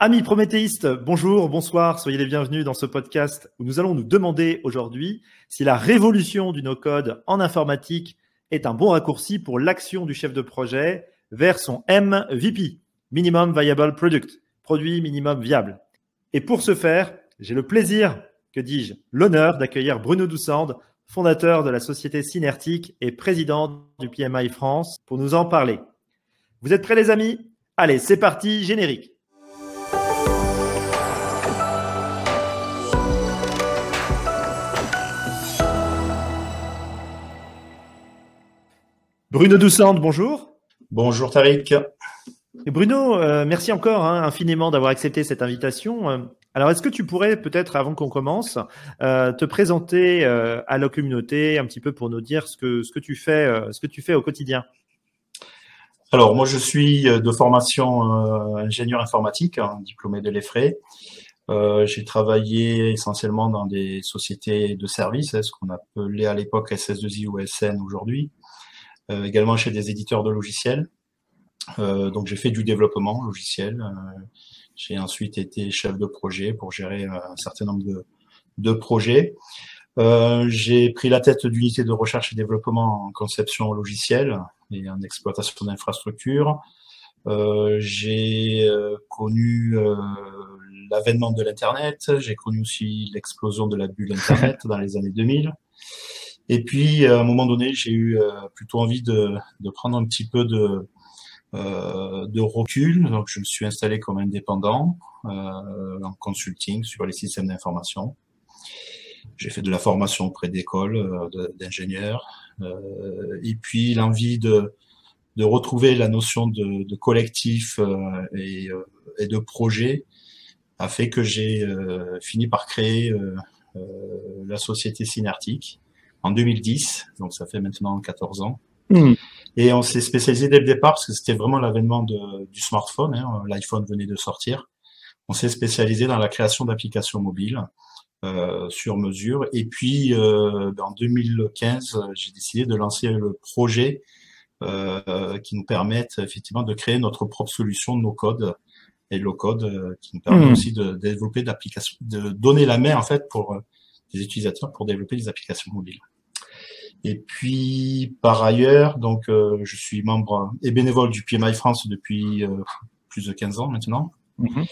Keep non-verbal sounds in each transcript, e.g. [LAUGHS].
Amis prométhéistes, bonjour, bonsoir, soyez les bienvenus dans ce podcast où nous allons nous demander aujourd'hui si la révolution du no-code en informatique est un bon raccourci pour l'action du chef de projet vers son MVP, Minimum Viable Product, produit minimum viable. Et pour ce faire, j'ai le plaisir, que dis-je, l'honneur d'accueillir Bruno Doussande, fondateur de la société Synertique et président du PMI France, pour nous en parler. Vous êtes prêts les amis? Allez, c'est parti, générique. Bruno Doussande, bonjour. Bonjour Tariq. Bruno, euh, merci encore hein, infiniment d'avoir accepté cette invitation. Euh, alors, est-ce que tu pourrais peut-être, avant qu'on commence, euh, te présenter à la communauté un petit peu pour nous dire ce que, ce que tu fais, ce que tu fais au quotidien? Alors, moi, je suis de formation ingénieur informatique, hein, diplômé de l'EFRE. j'ai travaillé essentiellement dans des sociétés de services, hein, ce qu'on appelait à l'époque SS2I ou SN aujourd'hui. Euh, également chez des éditeurs de logiciels. Euh, donc j'ai fait du développement logiciel. Euh, j'ai ensuite été chef de projet pour gérer un certain nombre de, de projets. Euh, j'ai pris la tête d'unité de recherche et développement en conception logicielle et en exploitation d'infrastructures. Euh, j'ai connu euh, l'avènement de l'Internet, j'ai connu aussi l'explosion de la bulle Internet [LAUGHS] dans les années 2000. Et puis, à un moment donné, j'ai eu euh, plutôt envie de, de, prendre un petit peu de, euh, de recul. Donc, je me suis installé comme indépendant euh, en consulting sur les systèmes d'information. J'ai fait de la formation auprès d'écoles, euh, d'ingénieurs. Euh, et puis, l'envie de, de retrouver la notion de, de collectif et, et, de projet a fait que j'ai fini par créer la société Synertique en 2010, donc ça fait maintenant 14 ans. Hmm. Et on s'est spécialisé dès le départ parce que c'était vraiment l'avènement du smartphone. Hein, L'iPhone venait de sortir. On s'est spécialisé dans la création d'applications mobiles euh, sur mesure. Et puis euh, en 2015, j'ai décidé de lancer le projet euh, qui nous permette effectivement de créer notre propre solution de nos codes et low code euh, qui nous permet hmm. aussi de, développer d'applications, de donner la main en fait pour les euh, utilisateurs pour développer des applications mobiles. Et puis, par ailleurs, donc, euh, je suis membre et bénévole du PMI France depuis euh, plus de 15 ans maintenant. Mhm.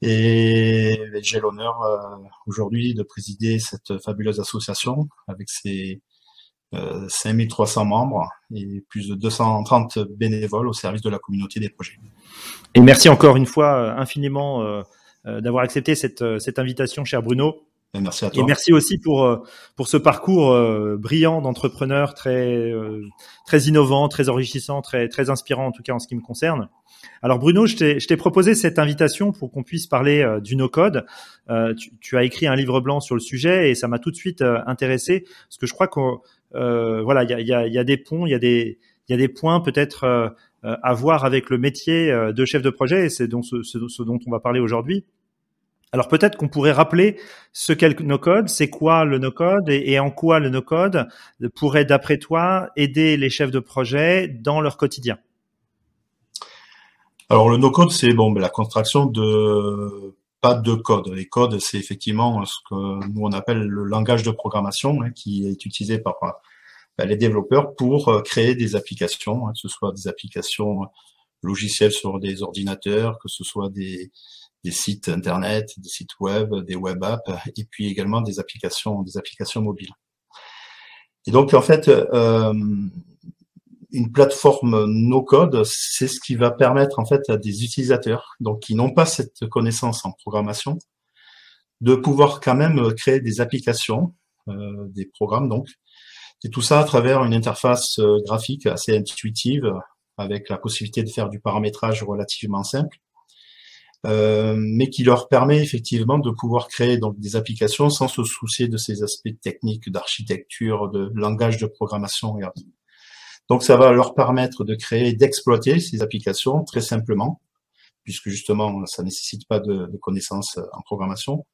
Et j'ai l'honneur euh, aujourd'hui de présider cette fabuleuse association avec ses 5300 membres et plus de 230 bénévoles au service de la communauté des projets. Et merci encore une fois infiniment d'avoir accepté cette, cette invitation, cher Bruno. Et merci à toi. Et merci aussi pour euh, pour ce parcours euh, brillant d'entrepreneur très euh, très innovant, très enrichissant, très très inspirant en tout cas en ce qui me concerne. Alors Bruno, je t'ai je t'ai proposé cette invitation pour qu'on puisse parler du no code. Tu, tu, as écrit un livre blanc sur le sujet et ça m'a tout de suite intéressé parce que je crois que voilà il y a, y, a, y a des ponts, il y a des il y a des points peut-être à voir avec le métier de chef de projet et c'est donc ce, ce dont on va parler aujourd'hui. Alors peut-être qu'on pourrait rappeler ce qu'est le no-code, c'est quoi le no-code et, en quoi le no-code pourrait, d'après toi, aider les chefs de projet dans leur quotidien. Alors le no-code, c'est bon, ben, la contraction de pas de code. Les codes, c'est effectivement ce que nous on appelle le langage de programmation hein, qui est utilisé par ben, les développeurs pour euh, créer des applications, hein, que ce soit des applications logicielles sur des ordinateurs, que ce soit des, des sites internet, des sites web, des web apps, et puis également des applications, des applications mobiles. Et donc en fait, euh, une plateforme no code, c'est ce qui va permettre en fait à des utilisateurs, donc qui n'ont pas cette connaissance en programmation, de pouvoir quand même créer des applications, euh, des programmes donc, et tout ça à travers une interface euh, graphique assez intuitive, avec la possibilité de faire du paramétrage relativement simple mais qui leur permet effectivement de pouvoir créer donc des applications sans se soucier de ces aspects techniques, d'architecture, de langage de programmation et Donc ça va leur permettre de créer, d'exploiter ces applications très simplement, puisque justement ça nécessite pas de, de connaissances en programmation,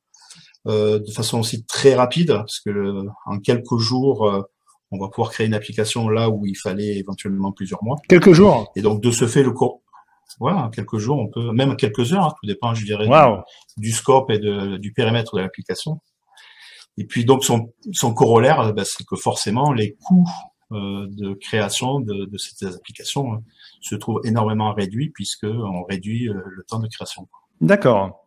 euh, de façon aussi très rapide, parce que en quelques jours euh, on va pouvoir créer une application là où il fallait éventuellement plusieurs mois. Quelques jours. Et donc de ce fait le cours voilà, quelques jours, on peut, même quelques heures, hein, tout dépend, je dirais, du, scope et de, du périmètre de l'application. Et puis donc son, son corollaire, bah, c'est que forcément les coûts euh, de création de, de, ces applications hein, se trouvent énormément réduits puisque on réduit euh, le temps de création. D'accord.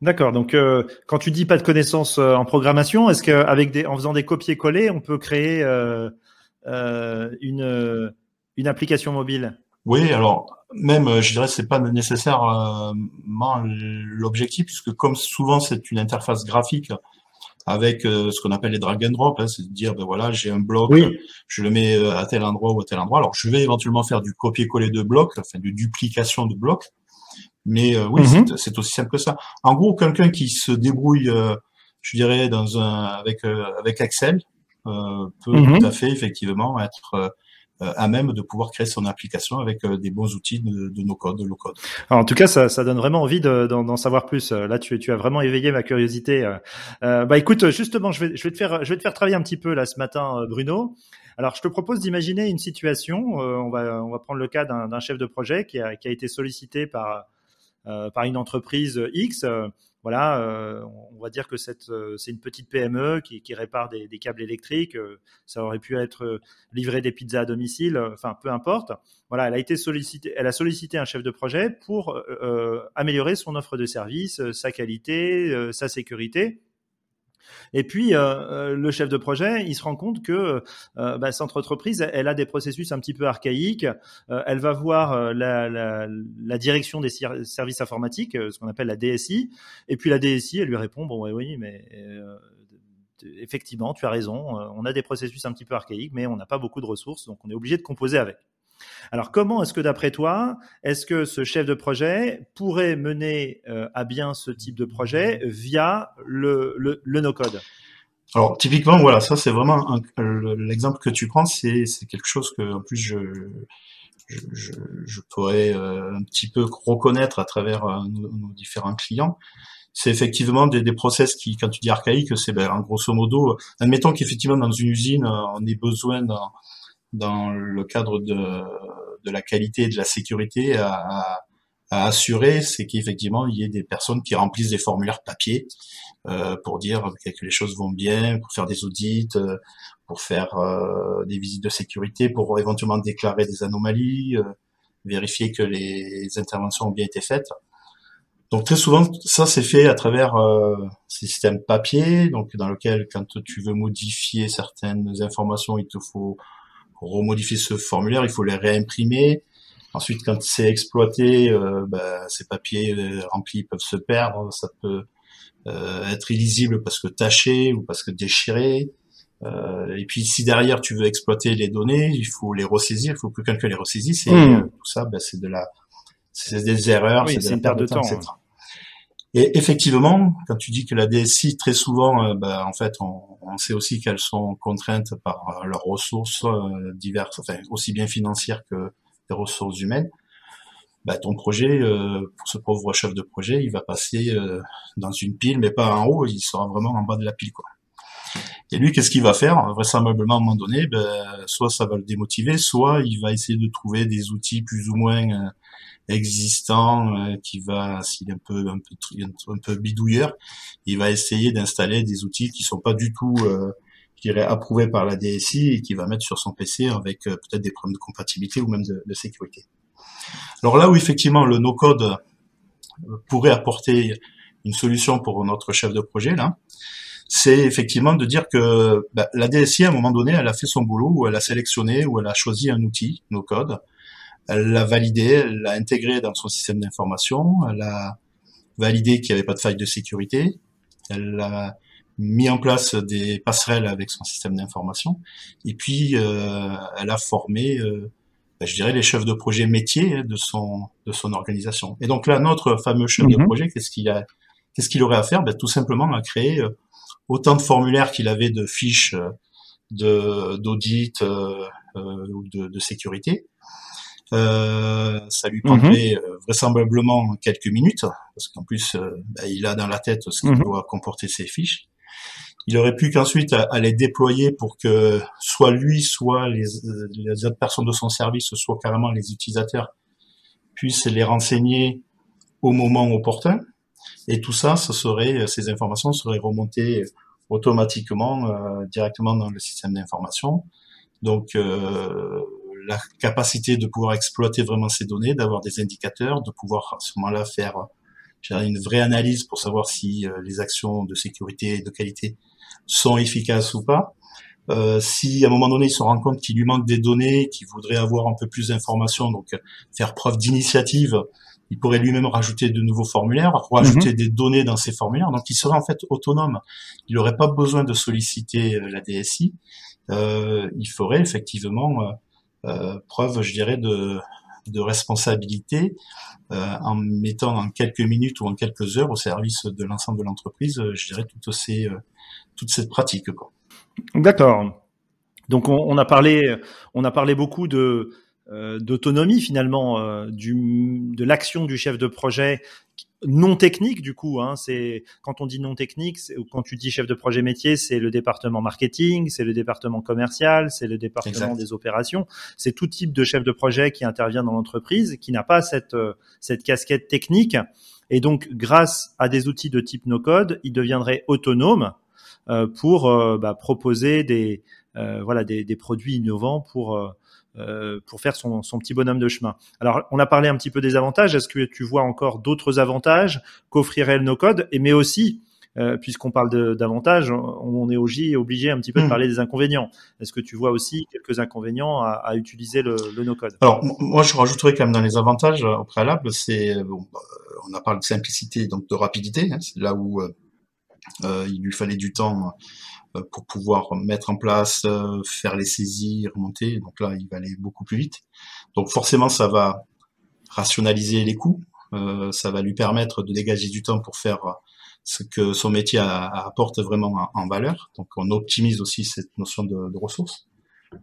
D'accord. Donc, euh, quand tu dis pas de connaissances en programmation, est-ce qu'avec des, en faisant des copier-coller, on peut créer euh, une une application mobile? Oui. Alors, même, je dirais, c'est pas nécessairement l'objectif, puisque comme souvent c'est une interface graphique avec euh, ce qu'on appelle les drag and drop, hein, c'est de dire ben voilà j'ai un bloc, je le mets euh, à tel endroit ou à tel endroit. Alors je vais éventuellement faire du copier-coller de blocs, enfin de duplication de blocs, mais euh, oui mhm. c'est aussi simple que ça. En gros quelqu'un qui se débrouille, je dirais dans un avec avec Excel peut mhm. tout à fait effectivement être euh, à même de pouvoir créer son application avec euh, des bons outils de, de no-code, de low-code. En tout cas, ça, ça donne vraiment envie d'en savoir plus. Euh, là, tu, tu as vraiment éveillé ma curiosité. Euh, bah écoute, justement, je vais, je vais te faire, je vais te faire travailler un petit peu là ce matin, Bruno. Alors, je te propose d'imaginer une situation. on va, on va prendre le cas d'un chef de projet qui a, qui a été sollicité par par une entreprise X voilà, euh, on va dire que euh, c'est une petite PME qui, répare des, câbles électriques. Euh, ça aurait pu être livrer des pizzas à domicile. Enfin, peu importe. Voilà, elle a été sollicitée, elle a sollicité un chef de projet pour améliorer son offre de service, sa qualité, sa sécurité. Et puis, euh, euh, le chef de projet, il se rend compte que euh, bah, cette entreprise, elle a des processus un petit peu archaïques. elle va voir la, la, la, direction des services informatiques, ce qu'on appelle la DSI. Et puis la DSI, elle lui répond, bon, oui, oui, mais effectivement, tu as raison, on a des processus un petit peu archaïques, mais on n'a pas beaucoup de ressources, donc on est obligé de composer avec. Alors comment est-ce que d'après toi, est-ce que ce chef de projet pourrait mener euh, à bien ce type de projet via le, le, no-code? Alors typiquement, voilà, ça c'est vraiment l'exemple que tu prends, c'est quelque chose que en plus je je, je, pourrais euh, un petit peu reconnaître à travers euh, nos, différents clients. C'est effectivement des, process qui, quand tu dis archaïque, c'est ben, en grosso modo, admettons qu'effectivement dans une usine, on ait besoin d'un dans le cadre de, de la qualité et de la sécurité à, à assurer, c'est qu'effectivement il y ait des personnes qui remplissent des formulaires papier euh, pour dire que les choses vont bien, pour faire des audits, euh, pour faire euh, des visites de sécurité, pour éventuellement déclarer des anomalies, euh, vérifier que les interventions ont bien été faites. Donc très souvent, ça c'est fait à travers euh, système papier, donc dans lequel quand tu veux modifier certaines informations, il te faut remodifier ce formulaire, il faut les réimprimer. Ensuite, quand c'est exploité, euh, bah, ces papiers euh, remplis peuvent se perdre, ça peut euh, être illisible parce que taché ou parce que déchiré. Euh, et puis, si derrière tu veux exploiter les données, il faut les ressaisir, il faut que quelqu'un les ressaisisse. Et hmm. tout ça, bah, c'est de la, c'est des erreurs, c'est de la perte de temps, etc. Et effectivement, quand tu dis que la DSI, très souvent, euh, bah, en fait, on, on sait aussi qu'elles sont contraintes par euh, leurs ressources euh, diverses, aussi bien financières que des ressources humaines. Bah, ton projet, pour ce pauvre chef de projet, il va passer dans une pile, mais pas en haut, il sera vraiment en bas de la pile. Et lui, qu'est-ce qu'il va faire? Vraisemblablement, à un moment donné, ben, soit ça va le démotiver, soit il va essayer de trouver des outils plus ou moins existant euh, qui va s'il est un peu un peu un peu bidouilleur il va essayer d'installer des outils qui sont pas du tout euh, je dirais approuvés par la DSI et qui va mettre sur son PC avec euh, peut-être des problèmes de compatibilité ou même de, sécurité. Alors là où effectivement le no code euh, pourrait apporter une solution pour notre chef de projet là c'est effectivement de dire que bah, la DSI à un moment donné elle a fait son boulot ou elle a sélectionné ou elle a choisi un outil no code elle l'a validé, elle l'a intégré dans son système d'information, elle a validé qu'il n'y avait pas de faille de sécurité, elle a mis en place des passerelles avec son système d'information, et puis euh, elle a formé, euh, ben, je dirais, les chefs de projet métiers de son de son organisation. Et donc là, notre fameux chef de mhm. projet, qu'est-ce qu'il a, qu'est-ce qu'il aurait à faire? Ben, Tout simplement à créer euh, autant de formulaires qu'il avait de fiches de d'audit ou de, de sécurité, euh, ça lui prendrait mhm. euh, vraisemblablement quelques minutes, parce qu'en plus, euh, bah, il a dans la tête ce qu'il mhm. doit comporter ses fiches. Il aurait pu qu'ensuite à, les déployer pour que soit lui, soit les, les, autres personnes de son service, soit carrément les utilisateurs puisse les renseigner au moment opportun. Et tout ça, ce serait, ces informations seraient remontées automatiquement euh, directement dans le système d'information. Donc euh, la capacité de pouvoir exploiter vraiment ces données, d'avoir des indicateurs, de pouvoir à ce moment-là faire une vraie analyse pour savoir si euh, les actions de sécurité et de qualité sont efficaces ou pas. Euh, si à un moment donné il se rend compte qu'il lui manque des données, qu'il voudrait avoir un peu plus d'informations, donc faire preuve d'initiative il pourrait lui-même rajouter de nouveaux formulaires, rajouter mhm. des données dans ces formulaires. Donc, il serait en fait autonome. Il n'aurait pas besoin de solliciter euh, la DSI. Euh, il ferait effectivement euh, euh, preuve, je dirais, de, de responsabilité euh, en mettant en quelques minutes ou en quelques heures au service de l'ensemble de l'entreprise, je dirais, ces toute cette pratique. D'accord. Donc, on, on, a parlé, on a parlé beaucoup de euh, d'autonomie finalement euh, du, de l'action du chef de projet non technique du coup. Hein, c'est quand on dit non technique, quand tu dis chef de projet métier, c'est le département marketing, c'est le département commercial, c'est le département des opérations. C'est tout type de chef de projet qui intervient dans l'entreprise, qui n'a pas cette euh, cette casquette technique. Et donc, grâce à des outils de type no-code, il deviendrait autonome pour bah, proposer des voilà des, des, produits innovants pour euh, pour faire son, son, petit bonhomme de chemin. Alors, on a parlé un petit peu des avantages. Est-ce que tu vois encore d'autres avantages qu'offrirait le no-code? Et mais aussi, euh, puisqu'on parle d'avantages, on est aussi obligé un petit peu de hmm. parler des inconvénients. Est-ce que tu vois aussi quelques inconvénients à, à utiliser le, le no-code? Alors, moi, je rajouterais quand même dans les avantages au préalable, c'est bon, bah, on a parlé de simplicité, donc de rapidité. Hein, c'est là où euh, euh il lui fallait du temps euh, pour pouvoir mettre en place, euh, faire les saisies, remonter. Donc là, il va aller beaucoup plus vite. Donc forcément, ça va rationaliser les coûts. Euh, ça va lui permettre de dégager du temps pour faire ce que son métier apporte vraiment en, valeur. Donc on optimise aussi cette notion de, de ressources.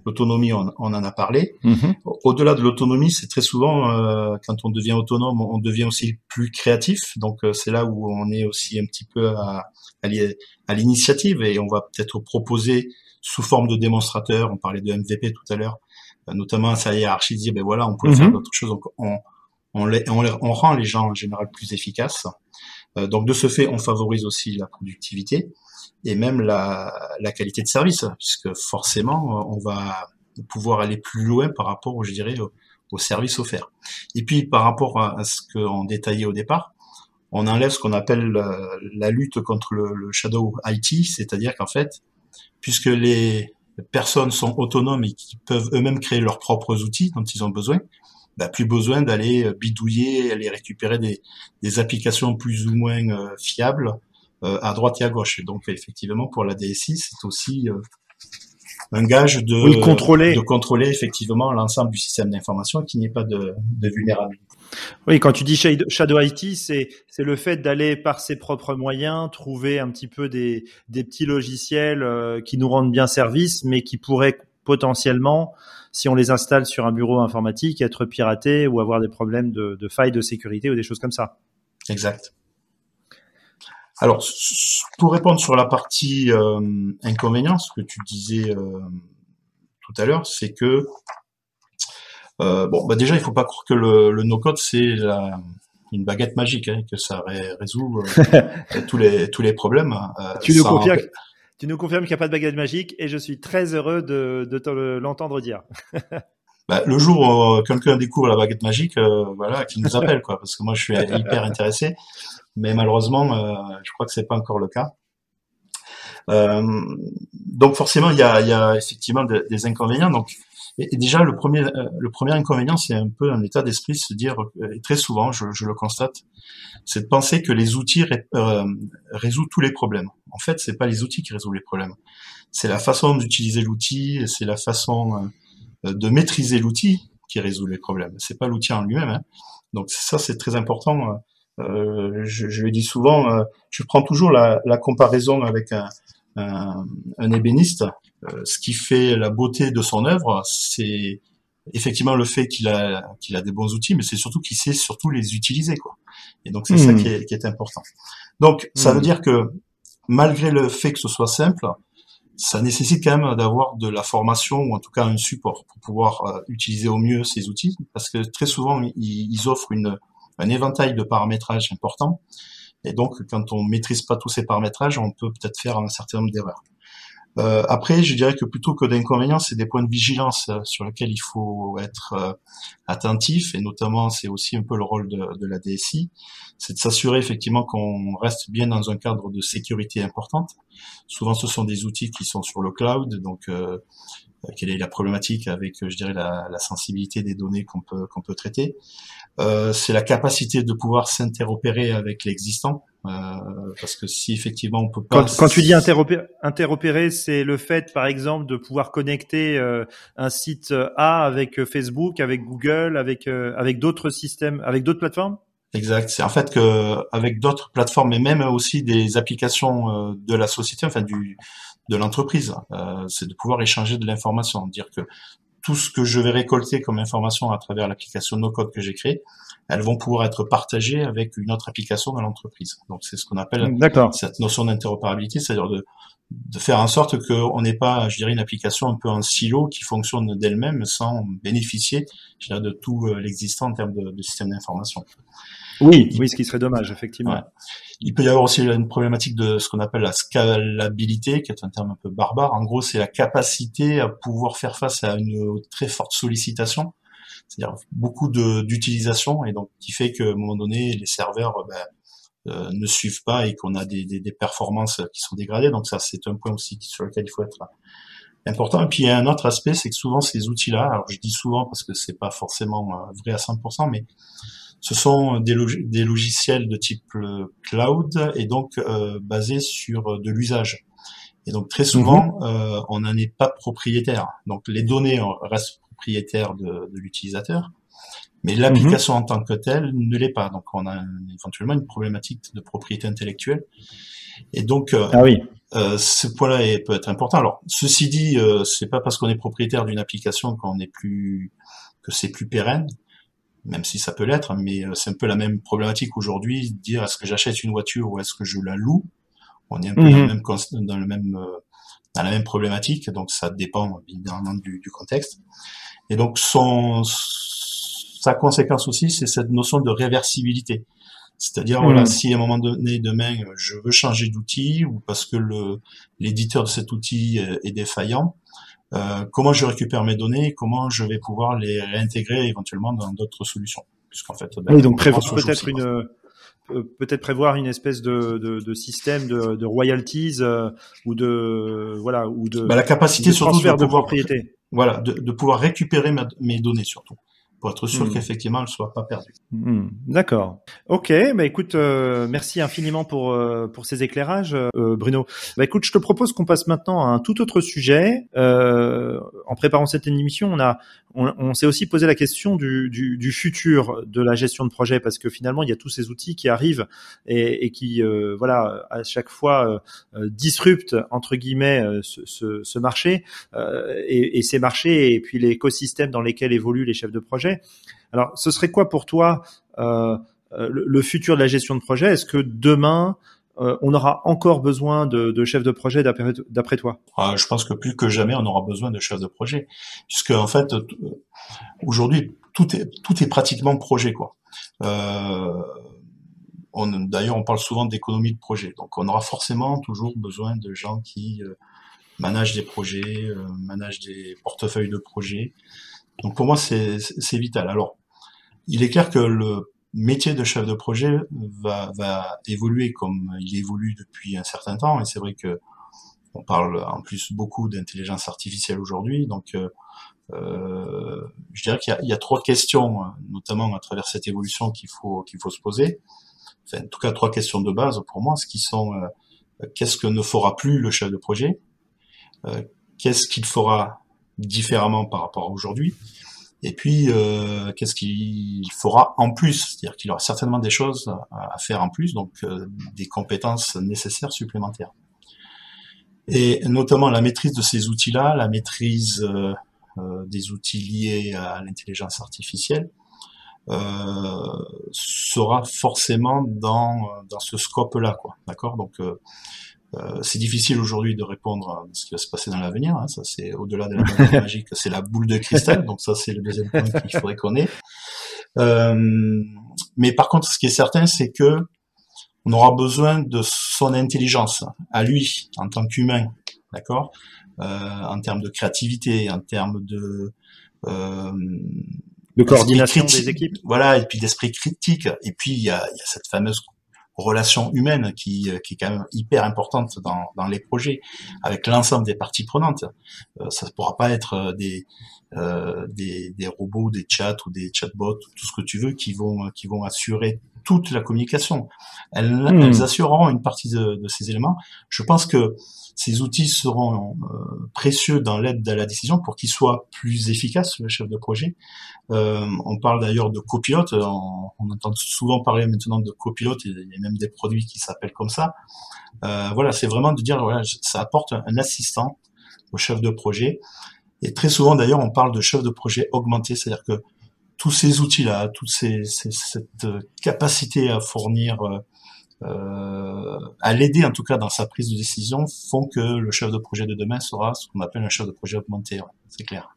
L'autonomie, on, en a parlé. Mm-hmm. Au-delà de l'autonomie, c'est très souvent euh, quand on devient autonome, on devient aussi plus créatif. Donc euh, c'est là où on est aussi un petit peu à, à l'initiative et on va peut-être proposer sous forme de démonstrateur. On parlait de MVP tout à l'heure, euh, notamment à sa hiérarchie dire ben voilà, on peut faire mm-hmm. d'autres choses. Donc on, on, les, on, on, rend les gens en général plus efficaces. Donc de ce fait, on favorise aussi la productivité et même la, qualité de service, puisque forcément, on va pouvoir aller plus loin par rapport, je dirais, au, service offert. Et puis, par rapport à, ce qu'on détaillait au départ, on enlève ce qu'on appelle la, lutte contre le, shadow IT, c'est-à-dire qu'en fait, puisque les personnes sont autonomes et qui peuvent eux-mêmes créer leurs propres outils dont ils ont besoin, bah, plus besoin d'aller bidouiller, aller récupérer des, des applications plus ou moins euh, fiables euh, à droite et à gauche. donc effectivement, pour la DSI, c'est aussi euh, un gage de, contrôler. de contrôler effectivement l'ensemble du système d'information et qu'il n'y ait pas de, de, vulnérabilité. Oui, quand tu dis Shadow IT, c'est c'est le fait d'aller par ses propres moyens trouver un petit peu des, des petits logiciels euh, qui nous rendent bien service, mais qui pourraient potentiellement, si on les installe sur un bureau informatique, être piratés ou avoir des problèmes de, de failles de sécurité ou des choses comme ça. Exact. Alors, pour répondre sur la partie euh, inconvénient, ce que tu disais euh, tout à l'heure, c'est que euh, bon, bah déjà, il faut pas croire que le, le no-code c'est une baguette magique, hein, que ça résout euh, [LAUGHS] tous les tous les problèmes. Euh, tu nous confirmes, tu nous confirmes qu'il n'y a pas de baguette magique, et je suis très heureux de, de l'entendre dire. [LAUGHS] Bah, le jour où quelqu'un découvre la baguette magique, voilà, qui nous appelle, quoi, parce que moi je suis [LAUGHS] hyper intéressé mais malheureusement, euh, je crois que c'est pas encore le cas. Euh, donc forcément, il y a, y a effectivement des, inconvénients. Donc, et, déjà le premier, euh, le premier inconvénient, c'est un peu un état d'esprit, se dire, et très souvent, je, je le constate, c'est de penser que les outils ré, résout tous les problèmes. En fait, c'est pas les outils qui résolvent les problèmes, c'est la façon d'utiliser l'outil, c'est la façon de maîtriser l'outil qui résout les problèmes. C'est pas l'outil en lui-même. Hein. Donc ça, c'est très important euh, je, je, le dis souvent, euh, je prends toujours la, la comparaison avec un, un, un ébéniste. Euh, ce qui fait la beauté de son œuvre, c'est effectivement le fait qu'il a qu'il a des bons outils, mais c'est surtout qu'il sait surtout les utiliser quoi. Et donc c'est ça hmm. qui est, qui est, important. Donc ça veut hmm. dire que malgré le fait que ce soit simple, ça nécessite quand même d'avoir de la formation ou en tout cas un support pour pouvoir utiliser au mieux ces outils parce que très souvent ils, offrent une, un éventail de paramétrage important et donc quand on maîtrise pas tous ces paramétrages on peut peut-être faire un certain nombre d'erreurs. Euh, après, je dirais que plutôt que d'inconvénients, c'est des points de vigilance euh, sur lesquels il faut être euh, attentif, et notamment, c'est aussi un peu le rôle de, la DSI, c'est de s'assurer effectivement qu'on reste bien dans un cadre de sécurité importante. Souvent, ce sont des outils qui sont sur le cloud, donc quelle est la problématique avec, je dirais, la, la sensibilité des données qu'on peut qu'on peut traiter. Euh, c'est la capacité de pouvoir s'interopérer avec l'existant. Euh, parce que si effectivement on peut pas. Quand, tu dis interopérer, c'est le fait, par exemple, de pouvoir connecter euh, un site A avec Facebook, avec Google, avec avec d'autres systèmes, avec d'autres plateformes? Exact. C'est en fait que avec d'autres plateformes et même aussi des applications de la société, enfin du de l'entreprise, c'est de pouvoir échanger de l'information, dire que tout ce que je vais récolter comme information à travers l'application NoCode que j'ai créée, elles vont pouvoir être partagées avec une autre application de l'entreprise. Donc c'est ce qu'on appelle cette notion d'interopérabilité, c'est-à-dire de, de faire en sorte qu'on n'ait pas, je dirais, une application un peu en silo qui fonctionne d'elle-même sans bénéficier je dirais, de tout euh, l'existant en termes de, de système d'information. Oui, oui, ce qui serait dommage, effectivement. Il peut y avoir aussi une problématique de ce qu'on appelle la scalabilité, qui est un terme un peu barbare. En gros, c'est la capacité à pouvoir faire face à une très forte sollicitation, c'est-à-dire beaucoup d'utilisation, et donc qui fait qu'à un moment donné, les serveurs ben, euh, ne suivent pas et qu'on a des, des, des, performances qui sont dégradées. Donc ça, c'est un point aussi sur lequel il faut être important. Et puis il y a un autre aspect, c'est que souvent ces outils-là, alors je dis souvent parce que c'est pas forcément euh, vrai à 100%, mais ce sont des, des logiciels de type euh, cloud et donc euh, basés sur euh, de l'usage. Et donc très souvent, mhm. on n'en est pas propriétaire. Donc les données restent propriétaires de, de l'utilisateur, mais l'application mhm. en tant que telle ne l'est pas. Donc on a éventuellement une problématique de propriété intellectuelle. Et donc ah oui. Euh, ce point-là peut être important. Alors, ceci dit, euh, c'est pas parce qu'on est propriétaire d'une application qu'on est plus que c'est plus pérenne même si ça peut l'être, mais euh, c'est un peu la même problématique aujourd'hui, dire est-ce que j'achète une voiture ou est-ce que je la loue? On est un peu dans, le mhm. même, dans, le même, euh, dans la même problématique, donc ça dépend évidemment du, du contexte. Et donc son, sa conséquence aussi, c'est cette notion de réversibilité. C'est-à-dire, voilà, mhm. si à un moment donné, demain, je veux changer d'outil ou parce que le l'éditeur de cet outil est défaillant, euh, comment je récupère mes données, comment je vais pouvoir les réintégrer éventuellement dans d'autres solutions. Puisqu'en fait, ben, oui, donc prévoir peut-être une euh, peut-être prévoir une espèce de, de, de système de, de royalties euh, ou de voilà ou de bah, la capacité de surtout de, de propriété. Voilà, de, de pouvoir récupérer mes données surtout pour être sûr hmm. qu'effectivement elle soit pas perdue. Hmm. D'accord. Ok, bah écoute, euh, merci infiniment pour euh, pour ces éclairages, euh, Bruno. Bah écoute, je te propose qu'on passe maintenant à un tout autre sujet. en préparant cette émission, on a on, s'est aussi posé la question du, du, du, futur de la gestion de projet parce que finalement il y a tous ces outils qui arrivent et, et qui voilà à chaque fois disruptent entre guillemets ce, ce, ce marché et, et ces marchés et puis l'écosystème dans lesquels évoluent les chefs de projet alors, ce serait quoi pour toi euh, euh, le, futur de la gestion de projet? Est-ce que demain, euh, on aura encore besoin de, chefs de projet d'après toi? Ah, Je pense que plus que jamais, on aura besoin de chefs de projet, puisque en fait, aujourd'hui, tout est pratiquement projet. D'ailleurs, on parle souvent d'économie de projet, donc on aura forcément toujours besoin de gens qui managent des projets, managent des portefeuilles de projets, donc pour moi, c'est vital. Alors, il est clair que le métier de chef de projet va, évoluer comme il évolue depuis un certain temps. Et c'est vrai que on parle en plus beaucoup d'intelligence artificielle aujourd'hui. Donc, euh, euh je dirais qu'il y, a trois questions, notamment à travers cette évolution, qu'il faut qu'il faut se poser. Enfin, en tout cas, trois questions de base pour moi, ce qui sont euh, qu'est-ce que ne fera plus le chef de projet, qu'est-ce qu'il fera différemment par rapport à aujourd'hui. Et puis, euh, qu'est-ce qu'il fera en plus? C'est-à-dire qu'il aura certainement des choses à, faire en plus, donc euh, des compétences nécessaires supplémentaires. Et notamment la maîtrise de ces outils-là, la maîtrise euh, des outils liés à l'intelligence artificielle, sera forcément dans, dans ce scope-là, quoi. D'accord? Donc, Euh, c'est difficile aujourd'hui de répondre à ce qui va se passer dans l'avenir. Hein. Ça, c'est au-delà de la [LAUGHS] magique, c'est la boule de cristal. Donc ça, c'est le deuxième point qu'il faudrait qu'on ait. Euh, mais par contre, ce qui est certain, c'est que on aura besoin de son intelligence à lui en tant qu'humain, d'accord, euh, en termes de créativité, en termes de de coordination des équipes. Voilà, et puis d'esprit critique. Et puis il y a, il y a cette fameuse relation humaine qui, qui est quand même hyper importante dans, dans les projets avec l'ensemble des parties prenantes. Euh, ça ne pourra pas être euh, des, euh, des, des robots, des chats ou des chatbots, tout ce que tu veux, qui vont qui vont assurer toute la communication. Elles, hmm. elles assureront une partie de, de, ces éléments. Je pense que ces outils seront euh, précieux dans l'aide à la décision pour qu'ils soient plus efficaces, le chef de projet. Euh, on parle d'ailleurs de copilote, on, on, entend souvent parler maintenant de copilote, il y a même des produits qui s'appellent comme ça. Euh, voilà, c'est vraiment de dire, voilà, ça apporte un assistant au chef de projet. Et très souvent d'ailleurs, on parle de chef de projet augmenté, c'est-à-dire que tous ces outils-là, toute cette capacité à fournir euh, euh, à l'aider en tout cas dans sa prise de décision font que le chef de projet de demain sera ce qu'on appelle un chef de projet augmenté. c'est clair.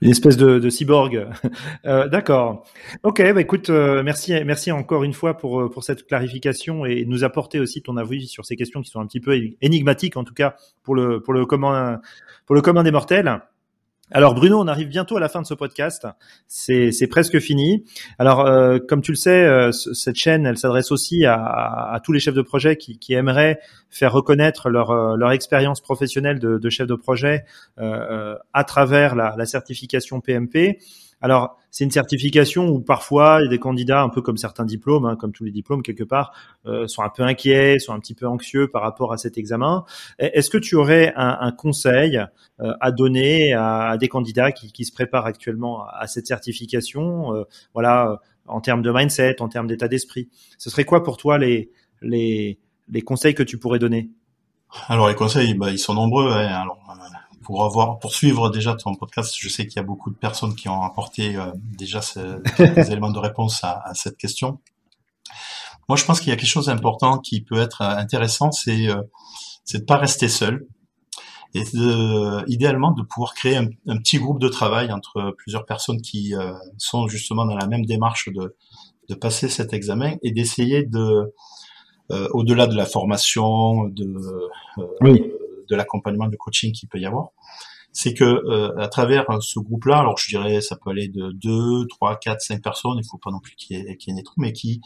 Une espèce de, cyborg. [LAUGHS] Euh, D'accord. Ok, bah écoute, euh, merci, merci encore une fois pour euh, pour cette clarification et nous apporter aussi ton avis sur ces questions qui sont un petit peu énigmatiques, en tout cas pour le pour le commun pour le commun des mortels. Alors Bruno, on arrive bientôt à la fin de ce podcast. C'est, presque fini. Alors euh, comme tu le sais, euh, cette chaîne, elle s'adresse aussi à, tous les chefs de projet qui, aimeraient faire reconnaître leur, euh, expérience professionnelle de, chef de projet à travers la certification PMP. Alors, c'est une certification où parfois il y a des candidats, un peu comme certains diplômes, hein, comme tous les diplômes quelque part, euh, sont un peu inquiets, sont un petit peu anxieux par rapport à cet examen. Est-ce que tu aurais un, conseil euh, à donner à, des candidats qui, se préparent actuellement à, cette certification, euh, voilà, en termes de mindset, en termes d'état d'esprit? Ce serait quoi pour toi les, les, les conseils que tu pourrais donner? Alors les conseils, bah, ils sont nombreux. Hein. Alors, pour avoir pour suivre déjà ton podcast, je sais qu'il y a beaucoup de personnes qui ont apporté euh, déjà des [LAUGHS] éléments de réponse à, à, cette question. Moi, je pense qu'il y a quelque chose d'important qui peut être intéressant, c'est euh, c'est de pas rester seul et de, idéalement de pouvoir créer un, un, petit groupe de travail entre plusieurs personnes qui euh, sont justement dans la même démarche de de passer cet examen et d'essayer de euh, au-delà de la formation, de oui de l'accompagnement de coaching qu'il peut y avoir, c'est que euh, à travers ce groupe-là, alors je dirais ça peut aller de 2, 3, 4, 5 personnes, il faut pas non plus qu'il y ait, qu'il y ait trop, mais qui,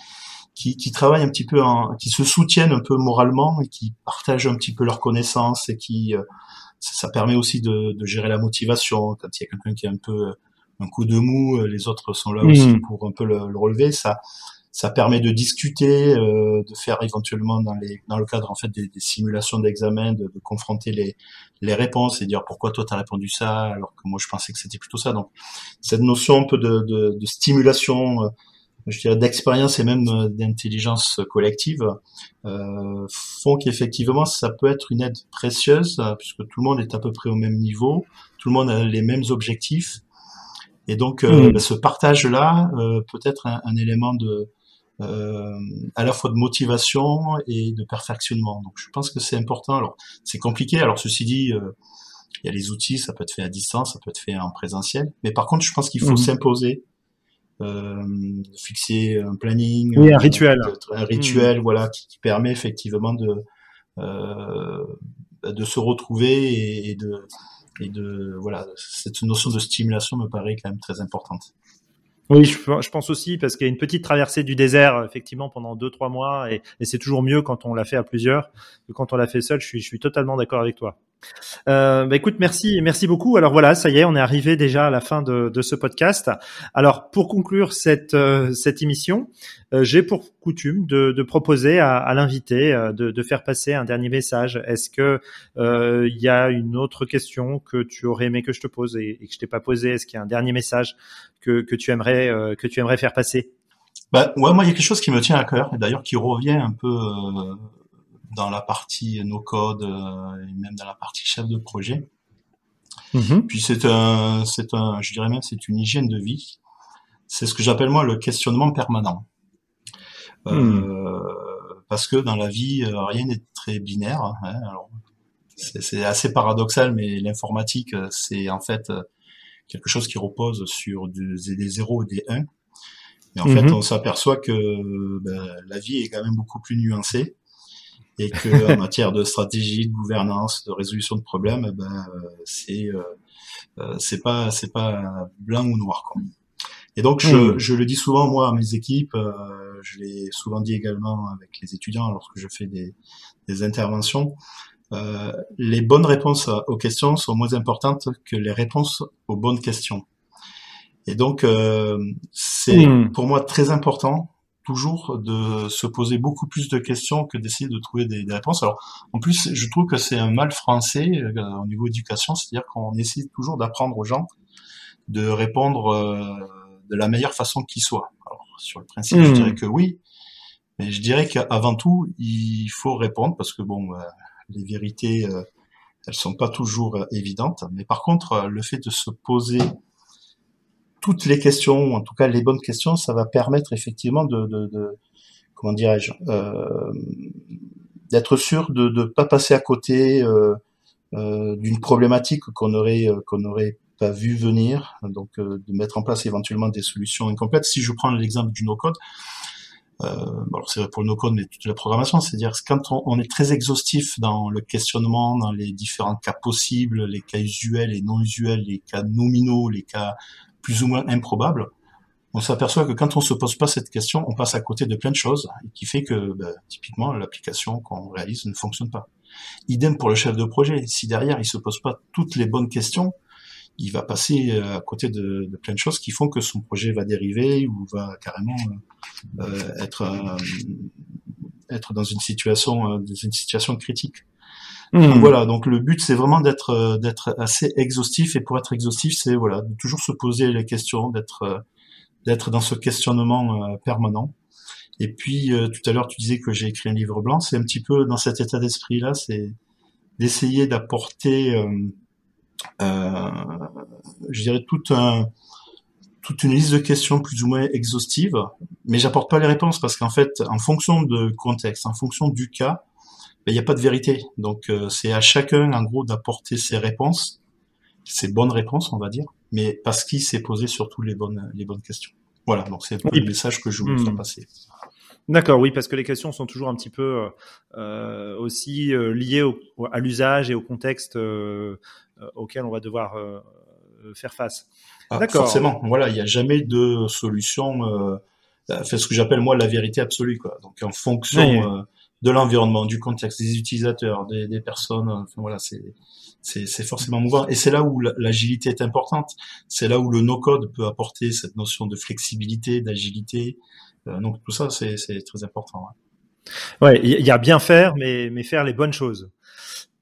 qui, qui travaillent un petit peu, en, qui se soutiennent un peu moralement et qui partagent un petit peu leurs connaissances et qui euh, ça permet aussi de, de, gérer la motivation quand il y a quelqu'un qui a un peu un coup de mou, les autres sont là aussi mmh. pour un peu le, le relever. Ça, ça permet de discuter, euh, de faire éventuellement dans, les, dans le cadre en fait des, des simulations d'examen, de, de, confronter les, les réponses et dire pourquoi toi tu as répondu ça alors que moi je pensais que c'était plutôt ça. Donc cette notion un peu de, de, de stimulation, euh, je dirais d'expérience et même euh, d'intelligence collective euh, font qu'effectivement ça peut être une aide précieuse puisque tout le monde est à peu près au même niveau, tout le monde a les mêmes objectifs. Et donc, mmh. ce partage-là peut être un, un élément de, euh, à la fois de motivation et de perfectionnement. Donc je pense que c'est important. Alors c'est compliqué. Alors ceci dit, euh, il y a les outils, ça peut être fait à distance, ça peut être fait en présentiel. Mais par contre, je pense qu'il faut mhm. s'imposer, euh, fixer un planning, oui, un rituel, un rituel, mhm. voilà, qui, permet effectivement de euh, de se retrouver et, de et de voilà cette notion de stimulation me paraît quand même très importante. Oui, je, pense aussi parce qu'il y a une petite traversée du désert effectivement pendant deux trois mois et, c'est toujours mieux quand on l'a fait à plusieurs que quand on l'a fait seul. Je suis totalement d'accord avec toi. Euh, bah écoute, merci, merci beaucoup. Alors voilà, ça y est, on est arrivé déjà à la fin de, de ce podcast. Alors pour conclure cette euh, cette émission, euh, j'ai pour coutume de, de proposer à, à l'invité euh, de, de, faire passer un dernier message. Est-ce que il y a une autre question que tu aurais aimé que je te pose et, que je t'ai pas posé Est-ce qu'il y a un dernier message que, que tu aimerais que tu aimerais faire passer? Bah, ouais, moi, il y a quelque chose qui me tient à cœur, et d'ailleurs qui revient un peu dans la partie no code euh, et même dans la partie chef de projet. Mm-hmm. Puis c'est un, c'est un, je dirais même c'est une hygiène de vie. C'est ce que j'appelle moi le questionnement permanent. Euh, mm. parce que dans la vie, rien n'est très binaire. Hein. alors, c'est assez paradoxal, mais l'informatique, c'est en fait quelque chose qui repose sur des, des 0 et des 1. Et en fait, mhm. on s'aperçoit que ben, la vie est quand même beaucoup plus nuancée et que [LAUGHS] en matière de stratégie, de gouvernance, de résolution de problèmes, ben, c'est euh, euh, c'est pas c'est pas blanc ou noir. Quoi. Et donc, je, mhm. je, le dis souvent moi à mes équipes, euh, je l'ai souvent dit également avec les étudiants lorsque je fais des, des interventions. Euh, les bonnes réponses aux questions sont moins importantes que les réponses aux bonnes questions. Et donc, euh, c'est hmm. pour moi très important toujours de se poser beaucoup plus de questions que d'essayer de trouver des, des, réponses. Alors, en plus, je trouve que c'est un mal français euh, au niveau éducation, c'est-à-dire qu'on essaie toujours d'apprendre aux gens de répondre euh, de la meilleure façon qui soit. Alors, sur le principe, je hmm. dirais que oui, mais je dirais qu'avant tout, il faut répondre parce que bon, les vérités, euh, elles sont pas toujours euh, évidentes. Mais par contre, euh, le fait de se poser toutes les questions, en tout cas les bonnes questions, ça va permettre effectivement de, comment dirais-je, d'être sûr de ne pas passer à côté d'une problématique qu'on aurait qu'on aurait pas vu venir, donc de mettre en place éventuellement des solutions incomplètes. Si je prends l'exemple du no-code, euh, alors c'est vrai pour le no-code, mais toute la programmation, c'est-à-dire quand on, est très exhaustif dans le questionnement, dans les différents cas possibles, les cas usuels et non usuels, les cas nominaux, les cas plus ou moins improbables, on s'aperçoit que quand on se pose pas cette question, on passe à côté de plein de choses, qui fait que ben, typiquement l'application qu'on réalise ne fonctionne pas. Idem pour le chef de projet. Si derrière il se pose pas toutes les bonnes questions, il va passer euh, à côté de, de, plein de choses qui font que son projet va dériver ou va carrément euh, être euh, être dans une situation dans une situation critique. Hmm. voilà, donc le but c'est vraiment d'être d'être assez exhaustif et pour être exhaustif c'est voilà de toujours se poser les questions, d'être d'être dans ce questionnement permanent. Et puis tout à l'heure tu disais que j'ai écrit un livre blanc, c'est un petit peu dans cet état d'esprit là, c'est d'essayer d'apporter euh, je dirais tout un, toute une liste de questions plus ou moins exhaustive, mais j'apporte pas les réponses parce qu'en fait, en fonction de contexte, en fonction du cas, il n'y a pas de vérité. Donc euh, c'est à chacun en gros d'apporter ses réponses, ses bonnes réponses, on va dire, mais parce qu'il s'est posé surtout les bonnes les bonnes questions. Voilà, donc c'est le message que je voulais faire hmm. passer. D'accord, oui, parce que les questions sont toujours un petit peu euh, aussi euh, liées à l'usage et au contexte euh, auquel on va devoir faire face. Ah, D'accord. Forcément, voilà, il n'y a jamais de solution. fait ce que j'appelle moi la vérité absolue, quoi. Donc en fonction de l'environnement, du contexte, des utilisateurs, des, des personnes, enfin, voilà, c'est c'est forcément mouvant. Et c'est là où l'agilité est importante. C'est là où le no-code peut apporter cette notion de flexibilité, d'agilité, euh, donc tout ça, c'est très important. Ouais, il y a bien faire, mais, mais faire les bonnes choses.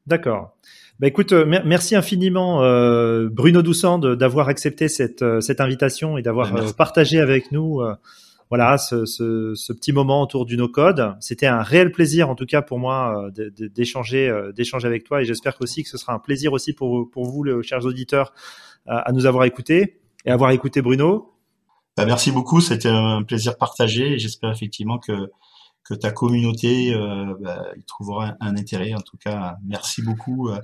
D'accord. Bah écoute, euh, merci infiniment euh, Bruno Doucand d'avoir accepté cette, cette invitation et d'avoir partagé avec nous voilà ce, ce, ce, petit moment autour du no-code. C'était un réel plaisir en tout cas pour moi d'échanger d'échanger avec toi et j'espère aussi que ce sera un plaisir aussi pour, pour vous, les chers auditeurs, à nous avoir écoutés et avoir écouté Bruno. Bah, merci beaucoup, c'était un plaisir partagé j'espère effectivement que, que ta communauté euh, bah, y trouvera un, intérêt. En tout cas, merci beaucoup euh,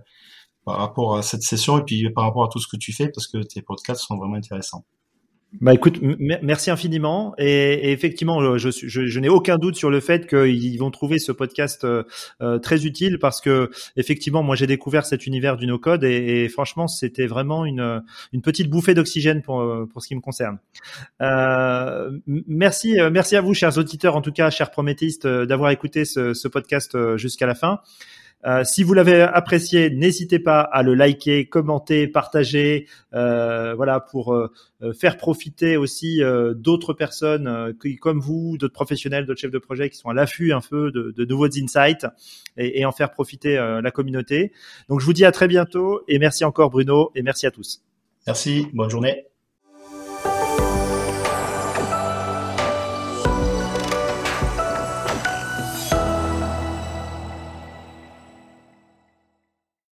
par rapport à cette session et puis par rapport à tout ce que tu fais parce que tes podcasts sont vraiment intéressants. Bah écoute, merci infiniment. Et, effectivement, je, n'ai aucun doute sur le fait qu'ils vont trouver ce podcast euh, euh, très utile parce que effectivement, moi j'ai découvert cet univers du no-code et, et, franchement, c'était vraiment une, une petite bouffée d'oxygène pour, pour ce qui me concerne. Euh, merci, euh, merci à vous, chers auditeurs, en tout cas, chers prométhistes, d'avoir écouté ce podcast jusqu'à la fin. Euh, si vous l'avez apprécié, n'hésitez pas à le liker, commenter, partager, euh, voilà pour euh, faire profiter aussi d'autres personnes qui, comme vous, d'autres professionnels, d'autres chefs de projet qui sont à l'affût un peu de, nouveaux insights et, et, en faire profiter la communauté. Donc je vous dis à très bientôt et merci encore Bruno et merci à tous. Merci, bonne journée.